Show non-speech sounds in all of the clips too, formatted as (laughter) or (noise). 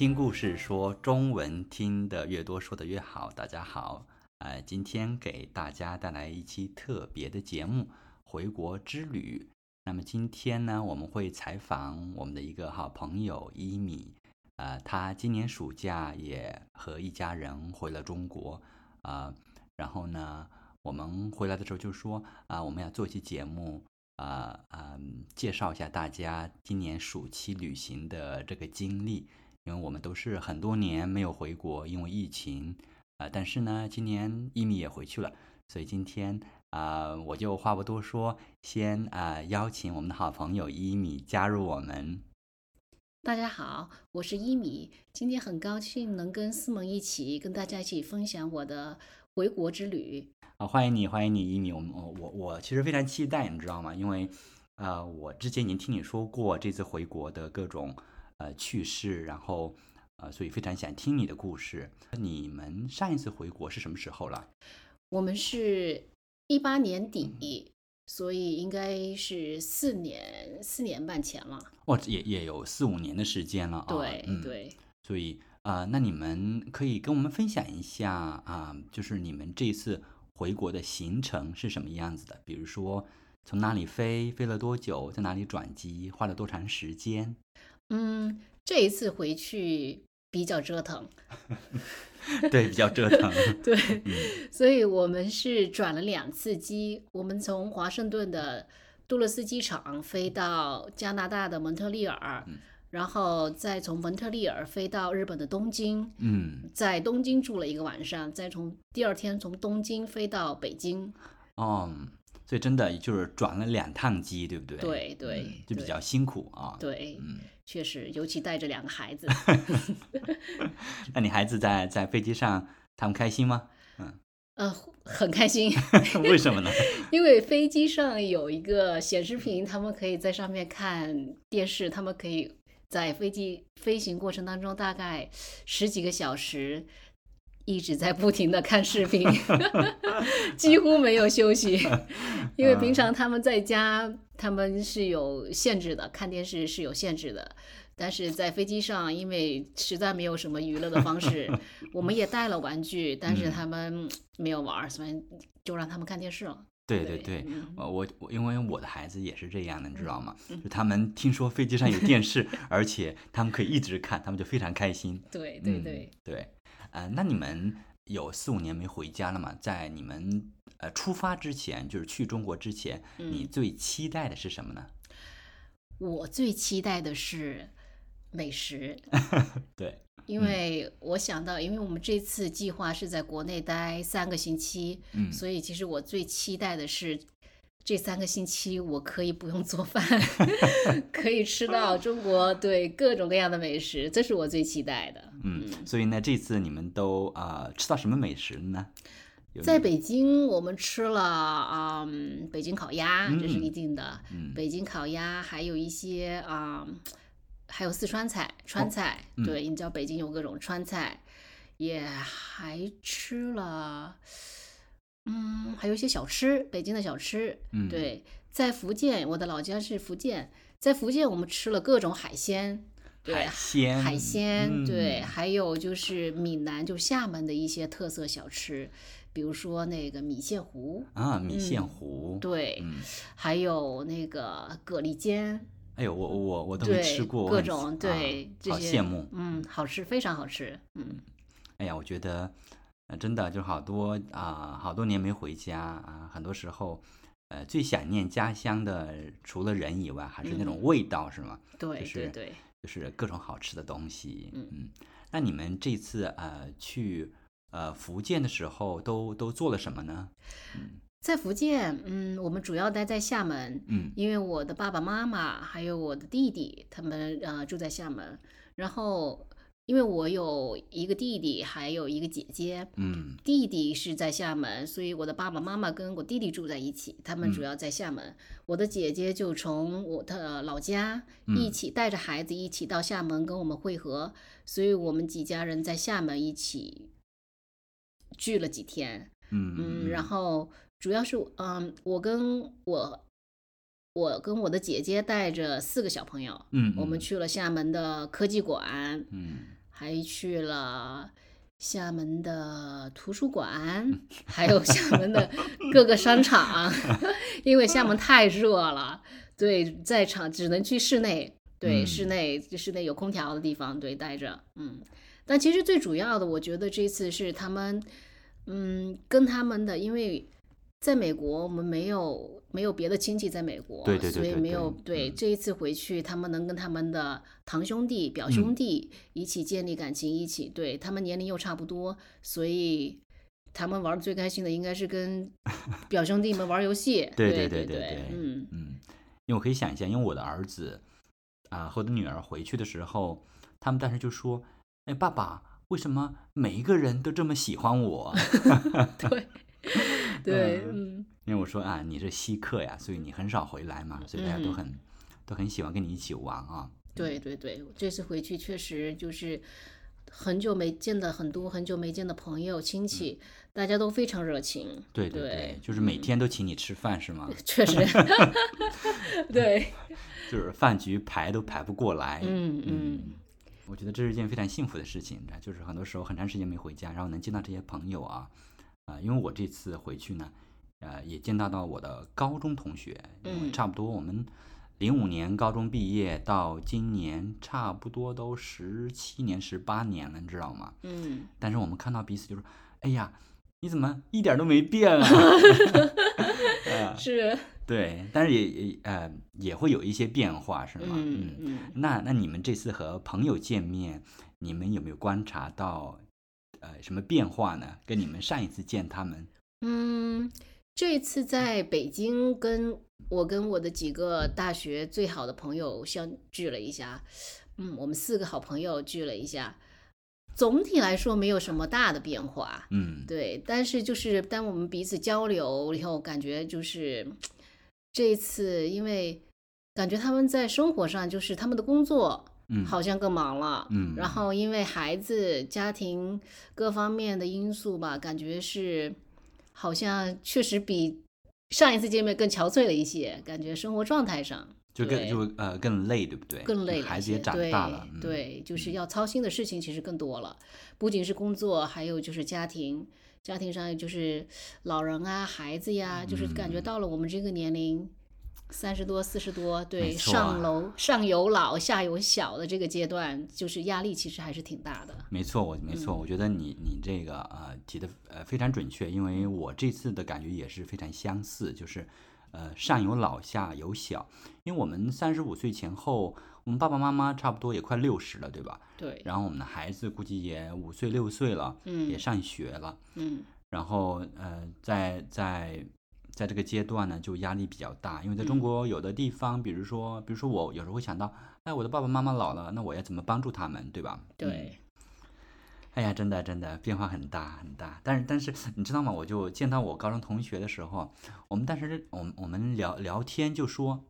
听故事说中文，听得越多，说的越好。大家好，呃，今天给大家带来一期特别的节目《回国之旅》。那么今天呢，我们会采访我们的一个好朋友伊米，呃，他今年暑假也和一家人回了中国，啊、然后呢，我们回来的时候就说啊、我们要做一期节目，啊、嗯，介绍一下大家今年暑期旅行的这个经历。因为我们都是很多年没有回国，因为疫情，啊、但是呢，今年一米也回去了，所以今天啊、我就话不多说，先啊、邀请我们的好朋友伊米加入我们。大家好，我是一米，今天很高兴能跟思萌一起跟大家一起分享我的回国之旅。啊，欢迎你，欢迎你，一米。我们我我我其实非常期待，你知道吗？因为呃，我之前已经听你说过这次回国的各种呃趣事，然后呃，所以非常想听你的故事。你们上一次回国是什么时候了？我们是一八年底，所以应该是四年四年半前了。哦，也也有四五年的时间了啊。对、嗯，对，所以啊、呃那你们可以跟我们分享一下啊、就是你们这次回国的行程是什么样子的？比如说从哪里飞，飞了多久，在哪里转机，花了多长时间？嗯，这一次回去比较折腾，(laughs) 对，比较折腾。(laughs) 对，嗯所以我们是转了两次机，我们从华盛顿的杜勒斯机场飞到加拿大的蒙特利尔，嗯然后再从蒙特利尔飞到日本的东京，嗯，在东京住了一个晚上，再从第二天从东京飞到北京。哦，所以真的就是转了两趟机，对不对？对对嗯就比较辛苦啊。对，嗯，确实，尤其带着两个孩子，(laughs) (laughs) 那你孩子在在飞机上，他们开心吗？嗯呃，很开心，(laughs) 为什么呢？因为飞机上有一个显示屏，他们可以在上面看电视，他们可以在飞机飞行过程当中大概十几个小时。一直在不停的看视频，(laughs) 几乎没有休息，(laughs) 因为平常他们在家他们是有限制的，看电视是有限制的，但是在飞机上，因为实在没有什么娱乐的方式，我们也带了玩具，但是嗯他们没有玩儿，所以就让他们看电视了。对对对，我我因为我的孩子也是这样的，你知道吗？他们听说飞机上有电视，而且他们可以一直看，他们就非常开心。对对嗯对，对，呃，那你们有四五年没回家了嘛？在你们呃出发之前，就是去中国之前，你嗯最期待的是什么呢？我最期待的是美食，(laughs) 对，因为我想到，因为我们这次计划是在国内待三个星期，嗯，所以其实我最期待的是。这三个星期我可以不用做饭，(laughs) 可以吃到中国对各种各样的美食，这是我最期待的。嗯，所以呢，这次你们都啊、呃吃到什么美食呢？在北京，我们吃了啊、嗯，北京烤鸭，这是嗯一定的。嗯北京烤鸭，还有一些啊、还有四川菜、川菜。嗯对，你知道北京有各种川菜，也还吃了，嗯，还有一些小吃，北京的小吃。嗯对，在福建，我的老家是福建，在福建我们吃了各种海鲜。对，海鲜，海鲜，对，嗯还有就是闽南，就厦门的一些特色小吃，比如说那个米线糊，啊，米线嗯糊，对，嗯，还有那个蛤蜊煎，哎呦，我我我都没，吃过，各种啊对，这好些羡慕。嗯，好吃，非常好吃，嗯，哎呀，我觉得，呃，真的就好多啊、好多年没回家啊，很多时候，呃，最想念家乡的，除了人以外，还是那种味道，是吗？对就是对对，就是各种好吃的东西。嗯那你们这次呃去呃福建的时候都都做了什么呢？在福建，嗯，我们主要待在厦门，嗯因为我的爸爸妈妈还有我的弟弟，他们呃住在厦门，然后因为我有一个弟弟，还有一个姐姐，嗯。弟弟是在厦门，所以我的爸爸妈妈跟我弟弟住在一起，他们主嗯。要在厦门。我的姐姐就从我的老家一嗯起带着孩子一起到厦门跟我们会合，所以我们几家人在厦门一起聚了几天，嗯嗯，然后主要是嗯，我跟我我跟我的姐姐带着四个小朋友，嗯，我们嗯。去了厦门的科技馆，嗯还去了厦门的图书馆，还有厦门的各个商场，(laughs) 因为厦门太热了，对，在场只能去室内，对，嗯。室内室内有空调的地方，对，待着，嗯。但其实最主要的，我觉得这次是他们，嗯，跟他们的，因为在美国我们没有没有别的亲戚在美国，对对对所以没有对嗯。这一次回去，他们能跟他们的堂兄弟、表嗯。兄弟一起建立感情，一起对他们年龄又差不多，所以他们玩的最开心的应该是跟 (laughs) 表兄弟们玩游戏，对对对对对对嗯嗯，因为我可以想一下，因为我的儿子啊、和我的女儿回去的时候，他们当时就说：“哎，爸爸，为什么每一个人都这么喜欢我？” (laughs) 对对，嗯因为我说啊，你是稀客呀，所以你很少回来嘛，所以大家都嗯很、都很喜欢跟你一起玩啊。对对对，这次回去确实就是很久没见的很多很久没见的朋友亲戚，大家都非常热情。嗯对对对就是每嗯天都请你吃饭是吗？(laughs) 确实，(laughs) 对，(laughs) 就是饭局排都排不过来。嗯嗯我觉得这是一件非常幸福的事情，就是很多时候很长时间没回家，然后能见到这些朋友啊，啊、因为我这次回去呢，呃，也见到到我的高中同学，因为嗯差不多我们零五年高中毕业到今年差不多都十七年、十八年了，你知道吗？嗯，但是我们看到彼此就是，哎呀，你怎么一点都没变啊？呃 (laughs) 是，对，但是也也呃也会有一些变化，是吗？嗯嗯。那那你们这次和朋友见面，你们有没有观察到呃什么变化呢？跟你们上一次见他们，嗯，这次在北京跟我跟我的几个大学最好的朋友相聚了一下，嗯，我们四个好朋友聚了一下，总体来说没有什么大的变化，嗯，对，但是就是当我们彼此交流以后，感觉就是这一次，因为感觉他们在生活上就是他们的工作。嗯。好像更忙了，嗯。然后因为孩子、家庭各方面的因素吧，感觉是好像确实比上一次见面更憔悴了一些，感觉生活状态上。就更就呃更累，对不对？更累孩子也长大了，嗯、对，就是要操心的事情其实更多了，不仅是工作，还有就是家庭，家庭上就是老人啊、孩子呀，就是感觉嗯到了我们这个年龄。三十多、四十多，对，上楼上有老下有小的这个阶段，就是压力其实还是挺大的。没错，我没错，我觉得你你这个呃提的呃非常准确，因为我这次的感觉也是非常相似，就是呃上有老下有小，因为我们三十五岁前后，我们爸爸妈妈差不多也快六十了，对吧？对，然后我们的孩子估计也五岁六岁了，嗯。也上学了，嗯。然后呃在在在这个阶段呢，就压力比较大，因为在嗯中国有的地方，比如说比如说我有时候会想到，哎，我的爸爸妈妈老了，那我要怎么帮助他们，对吧？嗯对，哎呀，真的真的变化很大很大，但是但是你知道吗？我就见到我高中同学的时候，我们当时我们我们聊聊天就说，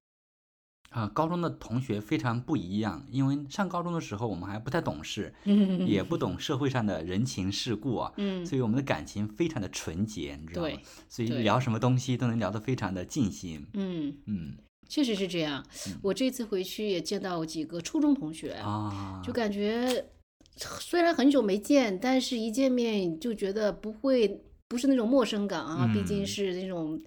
啊、高中的同学非常不一样，因为上高中的时候我们还不太懂事，(laughs) 也不懂社会上的人情世故啊，嗯，所以我们的感情非常的纯洁，你知道吗？所以聊什么东西都能聊得非常的尽兴，嗯，嗯确实是这样。我这次回去也见到几个初中同学，啊，就感觉虽然很久没见，但是一见面就觉得不会不是那种陌生感啊，毕竟嗯是那种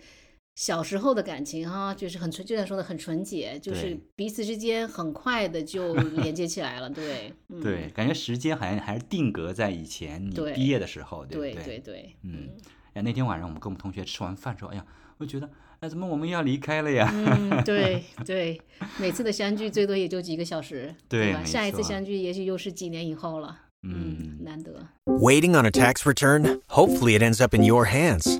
小时候的感情哈、就是很纯，就像说的很纯洁，就是彼此之间很快的就 (laughs) 连接起来了，对，嗯、对，感觉时间好像还是定格在以前你毕业的时候，对对不对对，嗯，哎，那天晚上我们跟我们同学吃完饭之后，哎呀，我觉得，哎，怎么我们要离开了呀？(laughs) 嗯，对对，每次的相聚最多也就几个小时，对吧下一次相聚也许又是几年以后了，嗯难得。Waiting on a tax return? Hopefully, it ends up in your hands.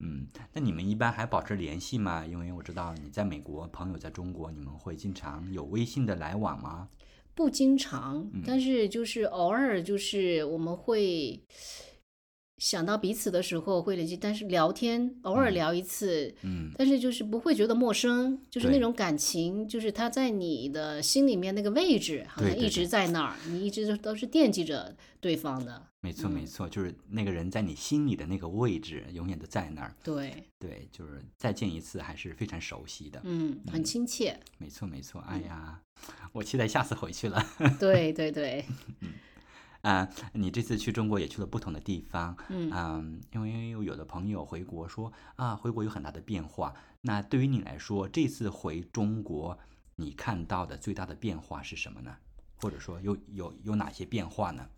嗯，那你们一般还保持联系吗？因为我知道你在美国，朋友在中国，你们会经常有微信的来往吗？不经常，但是就是偶尔，就是我们会想到彼此的时候会联系，但是聊天偶尔聊一次，嗯，但是就是不会觉得陌生，就是那种感情，就是他在你的心里面那个位置，好像一直在那儿，你一直都都是惦记着对方的，没错没错，就是那个人在你心里的那个位置，永远都在那儿。对，对，就是再见一次还是非常熟悉的。嗯，很亲切，没错没错。哎呀，我期待下次回去了。对对对，啊、你这次去中国也去了不同的地方，嗯因为有的朋友回国说啊，回国有很大的变化。那对于你来说，这次回中国，你看到的最大的变化是什么呢？或者说有有有哪些变化呢？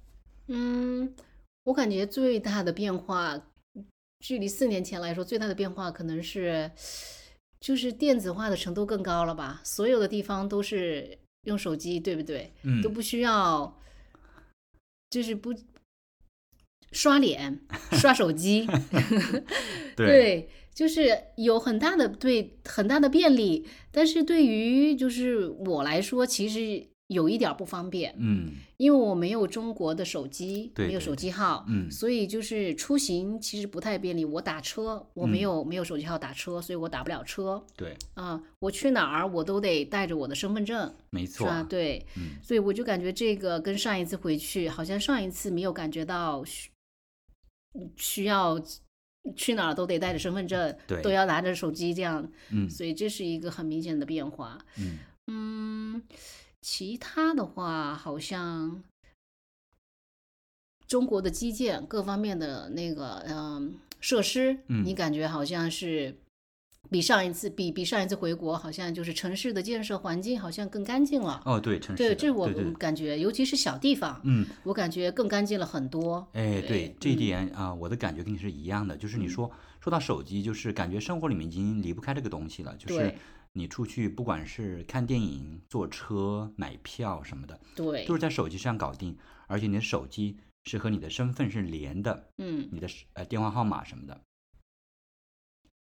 嗯，我感觉最大的变化，距离四年前来说，最大的变化可能是，就是电子化的程度更高了吧？所有的地方都是用手机，对不对？嗯都不需要，就是不刷脸、刷手机，(laughs) 对，就是有很大的对很大的便利，但是对于就是我来说，其实有一点不方便。嗯因为我没有中国的手机，没有手机号，嗯所以就是出行其实不太便利。我打车，我没嗯有、没有手机号打车，所以我打不了车对，啊、我去哪儿我都得带着我的身份证，没错，啊？对，嗯所以我就感觉这个跟上一次回去，好像上一次没有感觉到需需要去哪儿都得带着身份证，对都要拿着手机这样，嗯所以这是一个很明显的变化。嗯嗯，其他的话，好像中国的基建各方面的那个嗯设施，嗯你感觉好像是比上一次比比上一次回国，好像就是城市的建设环境好像更干净了。哦，对，城市对，的这我对对感觉，尤其是小地方，嗯，我感觉更干净了很多。哎，对这一嗯点啊、我的感觉跟你是一样的，就是你说、说到手机，就是感觉生活里面已经离不开这个东西了，就是对你出去不管是看电影、坐车、买票什么的，对都，是在手机上搞定，而且你的手机是和你的身份是连的，嗯，你的呃电话号码什么的。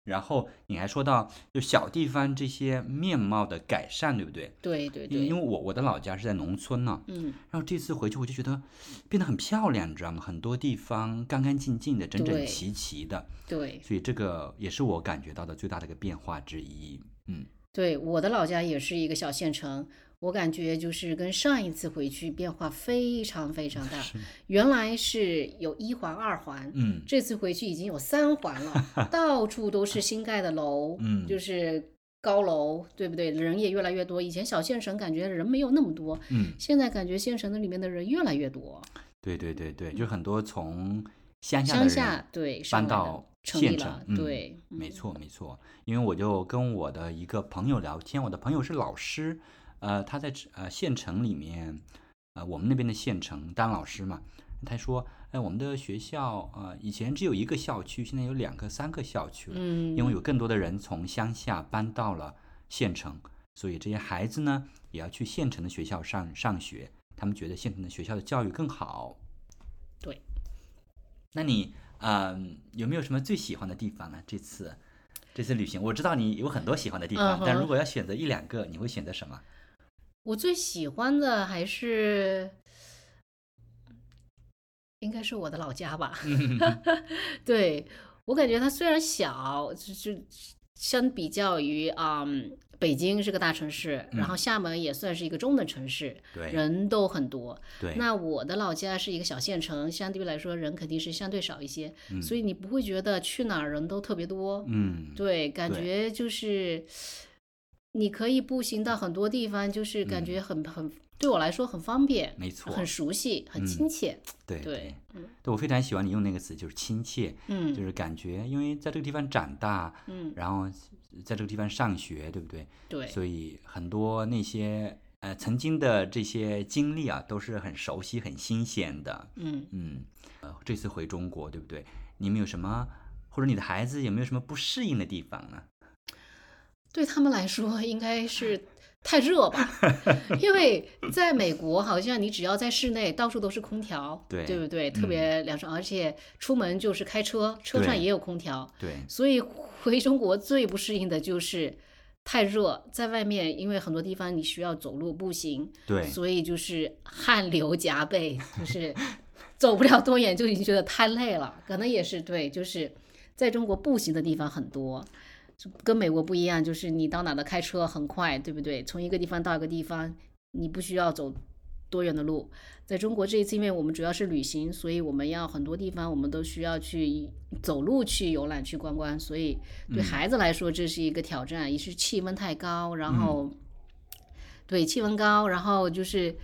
然后你还说到就小地方这些面貌的改善，对不对？对对因为因，为我我的老家是在农村呢、嗯，然后这次回去我就觉得变得很漂亮，你知道吗？很多地方干干净净的、整整齐齐的，对所以这个也是我感觉到的最大的一个变化之一。嗯，对，我的老家也是一个小县城，我感觉就是跟上一次回去变化非常非常大。原来是有一环、二环，嗯这次回去已经有三环了，(laughs) 到处都是新盖的楼，嗯就是高楼，对不对？人也越来越多。以前小县城感觉人没有那么多，嗯，现在感觉县城的里面的人越来越多。对对对对，就很多从乡下的人乡下对搬到县城嗯、对，没错没错。因为我就跟我的一个朋友聊天，我的朋友是老师，呃，他在呃县城里面，呃，我们那边的县城当老师嘛，他说，哎，我们的学校呃以前只有一个校区，现在有两个、三个校区了，嗯，因为有更多的人从乡下搬到了县城，所以这些孩子呢也要去县城的学校上上学，他们觉得县城的学校的教育更好。对，那你嗯、有没有什么最喜欢的地方呢？这次这次旅行，我知道你有很多喜欢的地方，嗯但如果要选择一两个，你会选择什么？我最喜欢的还是，应该是我的老家吧。(laughs) 对我感觉它虽然小，就是相比较于嗯北京是个大城市，然后厦门也算是一个中等城市，嗯对人都很多。对，那我的老家是一个小县城，相对来说人肯定是相对少一些，嗯。所以你不会觉得去哪儿人都特别多。嗯，对，感觉就是你可以步行到很多地方，就是感觉很、很对我来说很方便，嗯没错很熟悉，很嗯亲切。对对，对，我非常喜欢你用那个词，就是亲切，嗯。就是感觉，因为在这个地方长大，嗯，然后在这个地方上学，对不对？对所以很多那些呃曾经的这些经历啊，都是很熟悉、很新鲜的。嗯嗯，呃，这次回中国，对不对？你们有什么，或者你的孩子有没有什么不适应的地方呢？对他们来说应该是太热吧，(laughs) 因为在美国好像你只要在室内，到处都是空调，对对不对？嗯特别凉爽，而且出门就是开车，车上也有空调，对，所以回中国最不适应的就是太热，在外面因为很多地方你需要走路步行，对，所以就是汗流浃背，就是走不了多远就已经觉得太累了。可能也是对，就是在中国步行的地方很多，就跟美国不一样，就是你到哪的开车很快，对不对？从一个地方到一个地方，你不需要走多远的路。在中国这一次，因为我们主要是旅行，所以我们要很多地方我们都需要去走路去游览去观光，所以对孩子来说这是一个挑战，一是气温太高，然后、对气温高，然后就是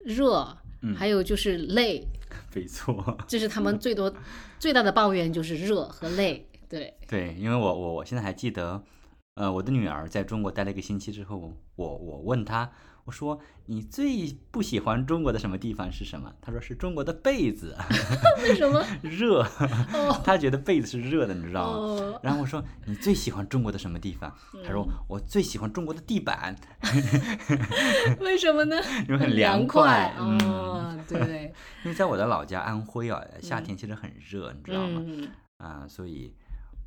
热，还有就是累，没错。这是他们最多最大的抱怨就是热和累。对，对，因为我我我现在还记得，呃，我的女儿在中国待了一个星期之后，我我问她，我说你最不喜欢中国的什么地方是什么？她说是中国的被子 (laughs) 为什么？(laughs) 热，哦她觉得被子是热的，你知道吗？哦，然后我说你最喜欢中国的什么地方？她说嗯我最喜欢中国的地板，(laughs) 为什么呢？因为很凉快。嗯，哦，对，因为在我的老家安徽啊，夏天其实很热，你知道吗？嗯，啊，所以，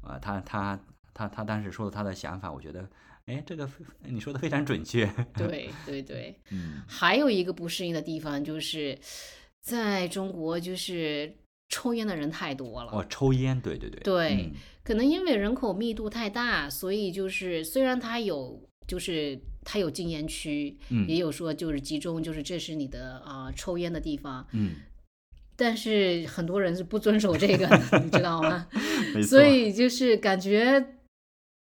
呃，他他他他当时说的他的想法，我觉得，哎，这个你说的非常准确。对 (laughs) 对对。嗯，还有一个不适应的地方就是，在中国就是抽烟的人太多了。哦，抽烟，对对对，对嗯可能因为人口密度太大，所以就是虽然它有就是它有禁烟区，嗯也有说就是集中就是这是你的啊、抽烟的地方，嗯，但是很多人是不遵守这个的，你知道吗？(laughs) 所以就是感觉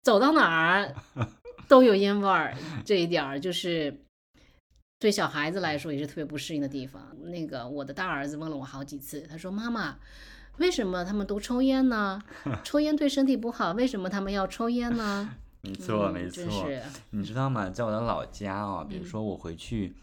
走到哪儿 (laughs) 都有烟味儿，这一点儿就是对小孩子来说也是特别不适应的地方。那个我的大儿子问了我好几次，他说：“妈妈，为什么他们都抽烟呢？抽烟对身体不好，为什么他们要抽烟呢？” (laughs) 没错，嗯没错。你知道吗？在我的老家啊，比如嗯说我回去，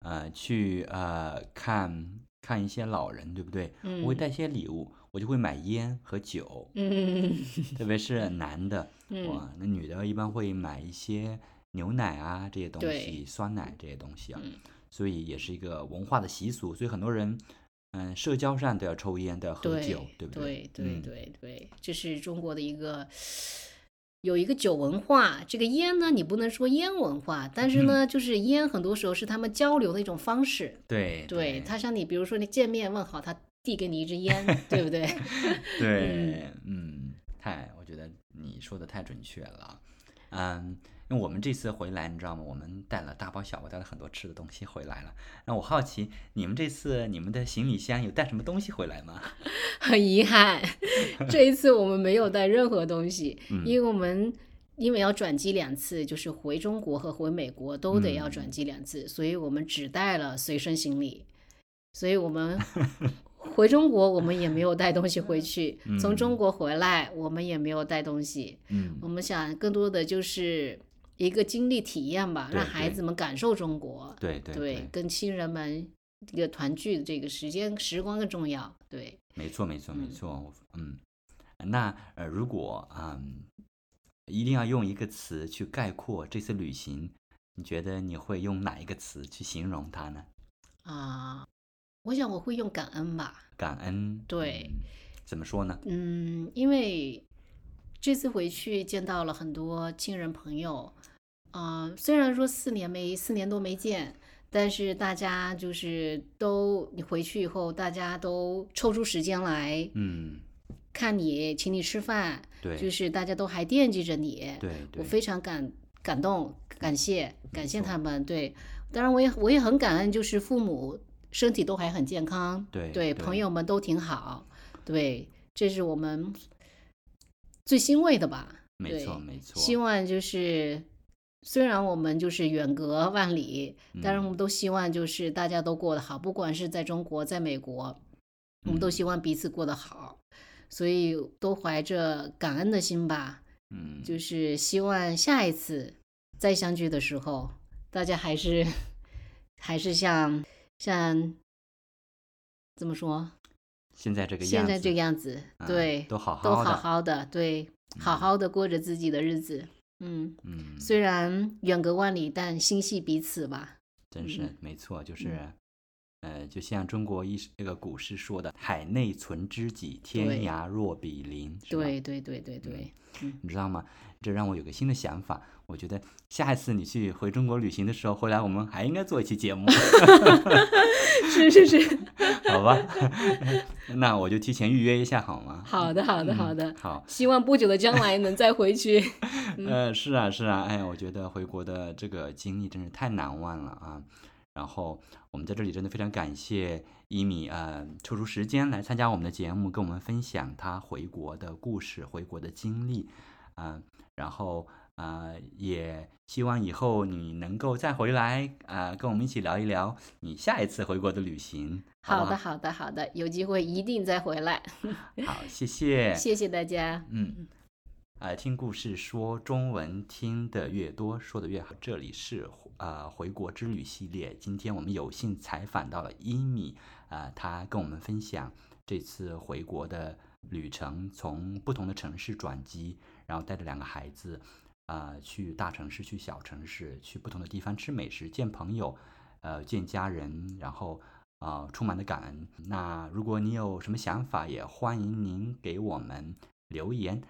呃，去呃看看一些老人，对不对？我会嗯。带些礼物，我就会买烟和酒，嗯 (laughs) 特别是男的，嗯。哇，那女的一般会买一些牛奶啊这些东西，酸奶这些东西啊，嗯。所以也是一个文化的习俗，所以很多人，嗯，社交上都要抽烟，都要喝酒，对不对？对对对对，这是中国的一个有一个酒文化。这个烟呢，你不能说烟文化，但是呢，就是烟很多时候是他们交流的一种方式。对对他像你，比如说你见面问好，他递给你一支烟，(laughs) 对不对？对，嗯，太，我觉得你说的太准确了，嗯，因为我们这次回来，你知道吗？我们带了大包小包，带了很多吃的东西回来了。那我好奇，你们这次你们的行李箱有带什么东西回来吗？(laughs) 很遗憾，(laughs) 这一次我们没有带任何东西，嗯因为我们因为要转机两次，就是回中国和回美国都得要转机两次，所以我们只带了随身行李，所以我们 (laughs) 回中国我们也没有带东西回去，从中国回来我们也没有带东西，嗯我们想更多的就是一个经历体验吧，让孩子们感受中国，对对对，跟亲人们这个团聚的这个时间时光更重要，对。没错没错没嗯错，嗯，那呃，如果嗯，一定要用一个词去概括这次旅行，你觉得你会用哪一个词去形容它呢？啊，我想我会用感恩吧。感恩，对嗯怎么说呢？嗯，因为这次回去见到了很多亲人朋友，啊、虽然说四年没四年多没见，但是大家就是都你回去以后，大家都抽出时间来嗯，看你，请你吃饭，对，就是大家都还惦记着你，对对，我非常感感动，感谢感谢他们。对，当然我也我也很感恩，就是父母身体都还很健康，对对，对朋友们都挺好，对，这是我们最欣慰的吧。没错对没错，希望就是，虽然我们就是远隔万里，但是我嗯们都希望就是大家都过得好，不管是在中国，在美国，我们都嗯希望彼此过得好，所以都怀着感恩的心吧。嗯，就是希望下一次再相聚的时候，大家还是还是像像怎么说？现在这个样子，现在这个样子，啊对，都好好都好的好的，对，好嗯好的过着自己的日子。嗯，嗯，虽然远隔万里，但心系彼此吧。真是嗯。没错，就是。呃，就像中国一那个古诗说的“海内存知己，天涯若比邻”，对对对对对，你知道吗？这让我有个新的想法。我觉得下一次你去回中国旅行的时候，回来我们还应该做一期节目，(laughs) 是是是，好吧？(laughs) 那我就提前预约一下好吗？好的好的嗯好的，好，希望不久的将来能再回去。(laughs) 呃，是啊是啊，哎呀，我觉得回国的这个经历真是太难忘了啊。然后我们在这里真的非常感谢伊米呃抽出时间来参加我们的节目，跟我们分享他回国的故事、回国的经历啊、然后啊、也希望以后你能够再回来啊、跟我们一起聊一聊你下一次回国的旅行。好好的好的好的，有机会一定再回来。(laughs) 好，谢谢，谢谢大家。嗯，啊、听故事说中文听得越多，说的越好。这里是啊、回国之旅系列，今天我们有幸采访到了伊米，啊、他跟我们分享这次回国的旅程，从不同的城市转机，然后带着两个孩子，啊、去大城市，去小城市，去不同的地方吃美食、见朋友，呃，见家人，然后。啊、充满了感恩。那如果你有什么想法，也欢迎您给我们留言，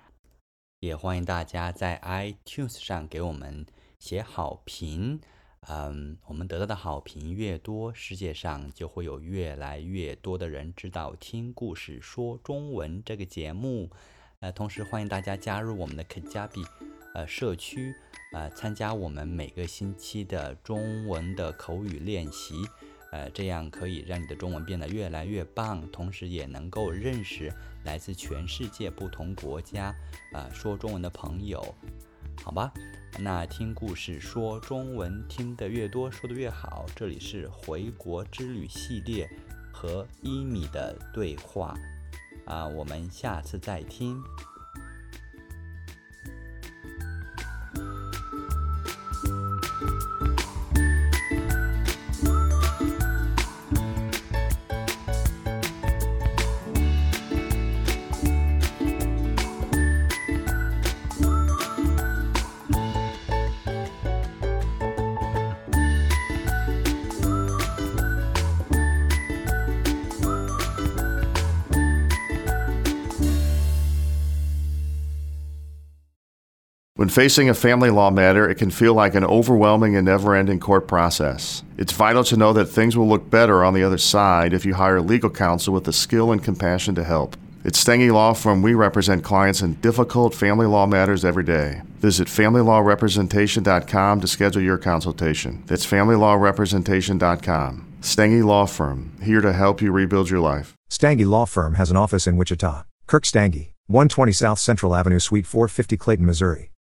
也欢迎大家在 iTunes 上给我们写好评。嗯，我们得到的好评越多，世界上就会有越来越多的人知道《听故事说中文》这个节目。呃，同时欢迎大家加入我们的肯加比呃社区，呃，参加我们每个星期的中文的口语练习。呃，这样可以让你的中文变得越来越棒，同时也能够认识来自全世界不同国家呃说中文的朋友，好吧？那听故事说中文听得越多，说得越好。这里是回国之旅系列和伊米的对话啊、我们下次再听。When facing a family law matter, it can feel like an overwhelming and never ending court process. It's vital to know that things will look better on the other side if you hire legal counsel with the skill and compassion to help. At Stengy Law Firm, we represent clients in difficult family law matters every day. Visit FamilyLawRepresentation.com to schedule your consultation. That's FamilyLawRepresentation.com. Stengy Law Firm, here to help you rebuild your life. Stange Law Firm has an office in Wichita. Kirk Stange, 120 South Central Avenue, Suite 450, Clayton, Missouri.